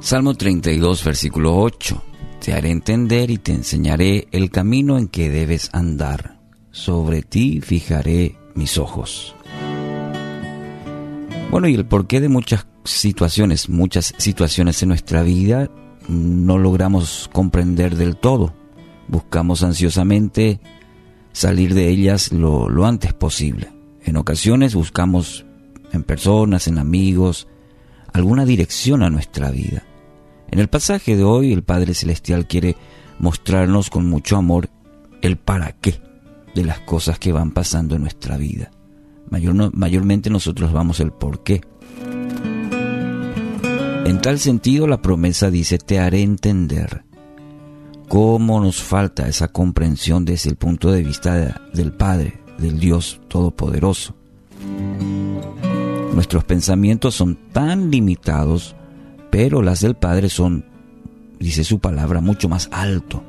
Salmo 32, versículo 8. Te haré entender y te enseñaré el camino en que debes andar. Sobre ti fijaré mis ojos. Bueno, y el porqué de muchas situaciones, muchas situaciones en nuestra vida no logramos comprender del todo. Buscamos ansiosamente salir de ellas lo, lo antes posible. En ocasiones buscamos en personas, en amigos, alguna dirección a nuestra vida. En el pasaje de hoy el Padre Celestial quiere mostrarnos con mucho amor el para qué de las cosas que van pasando en nuestra vida. Mayor, mayormente nosotros vamos el por qué. En tal sentido la promesa dice, te haré entender cómo nos falta esa comprensión desde el punto de vista del Padre, del Dios Todopoderoso. Nuestros pensamientos son tan limitados, pero las del Padre son, dice su palabra, mucho más alto.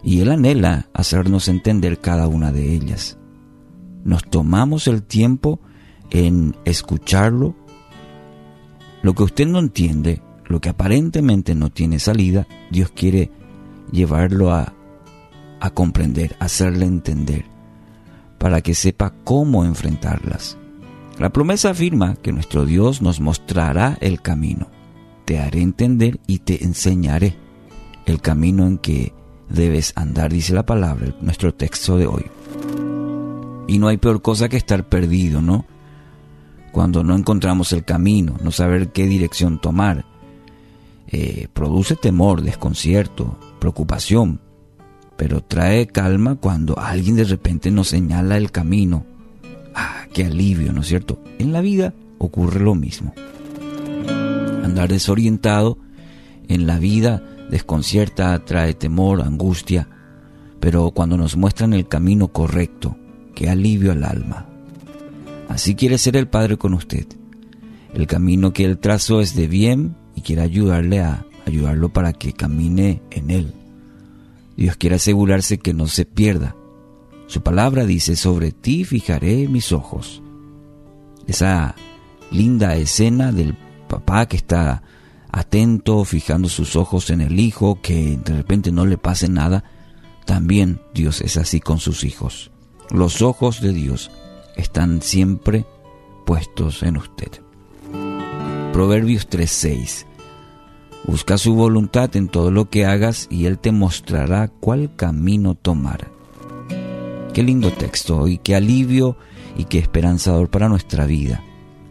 Y Él anhela hacernos entender cada una de ellas. Nos tomamos el tiempo en escucharlo. Lo que usted no entiende, lo que aparentemente no tiene salida, Dios quiere llevarlo a, a comprender, hacerle entender, para que sepa cómo enfrentarlas. La promesa afirma que nuestro Dios nos mostrará el camino. Te haré entender y te enseñaré el camino en que debes andar, dice la palabra, nuestro texto de hoy. Y no hay peor cosa que estar perdido, ¿no? Cuando no encontramos el camino, no saber qué dirección tomar. Eh, produce temor, desconcierto, preocupación, pero trae calma cuando alguien de repente nos señala el camino Ah, qué alivio, ¿no es cierto? En la vida ocurre lo mismo. Andar desorientado en la vida desconcierta, trae temor, angustia, pero cuando nos muestran el camino correcto, qué alivio al alma. Así quiere ser el Padre con usted. El camino que Él trazo es de bien y quiere ayudarle a ayudarlo para que camine en Él. Dios quiere asegurarse que no se pierda, su palabra dice, sobre ti fijaré mis ojos. Esa linda escena del papá que está atento, fijando sus ojos en el hijo, que de repente no le pase nada, también Dios es así con sus hijos. Los ojos de Dios están siempre puestos en usted. Proverbios 3:6 Busca su voluntad en todo lo que hagas y Él te mostrará cuál camino tomar. Qué lindo texto y qué alivio y qué esperanzador para nuestra vida.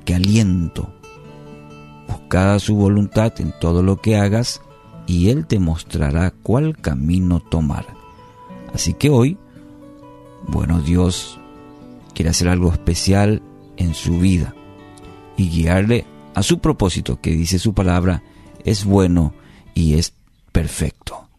Qué aliento. Buscada su voluntad en todo lo que hagas y Él te mostrará cuál camino tomar. Así que hoy, bueno, Dios quiere hacer algo especial en su vida y guiarle a su propósito que dice su palabra es bueno y es perfecto.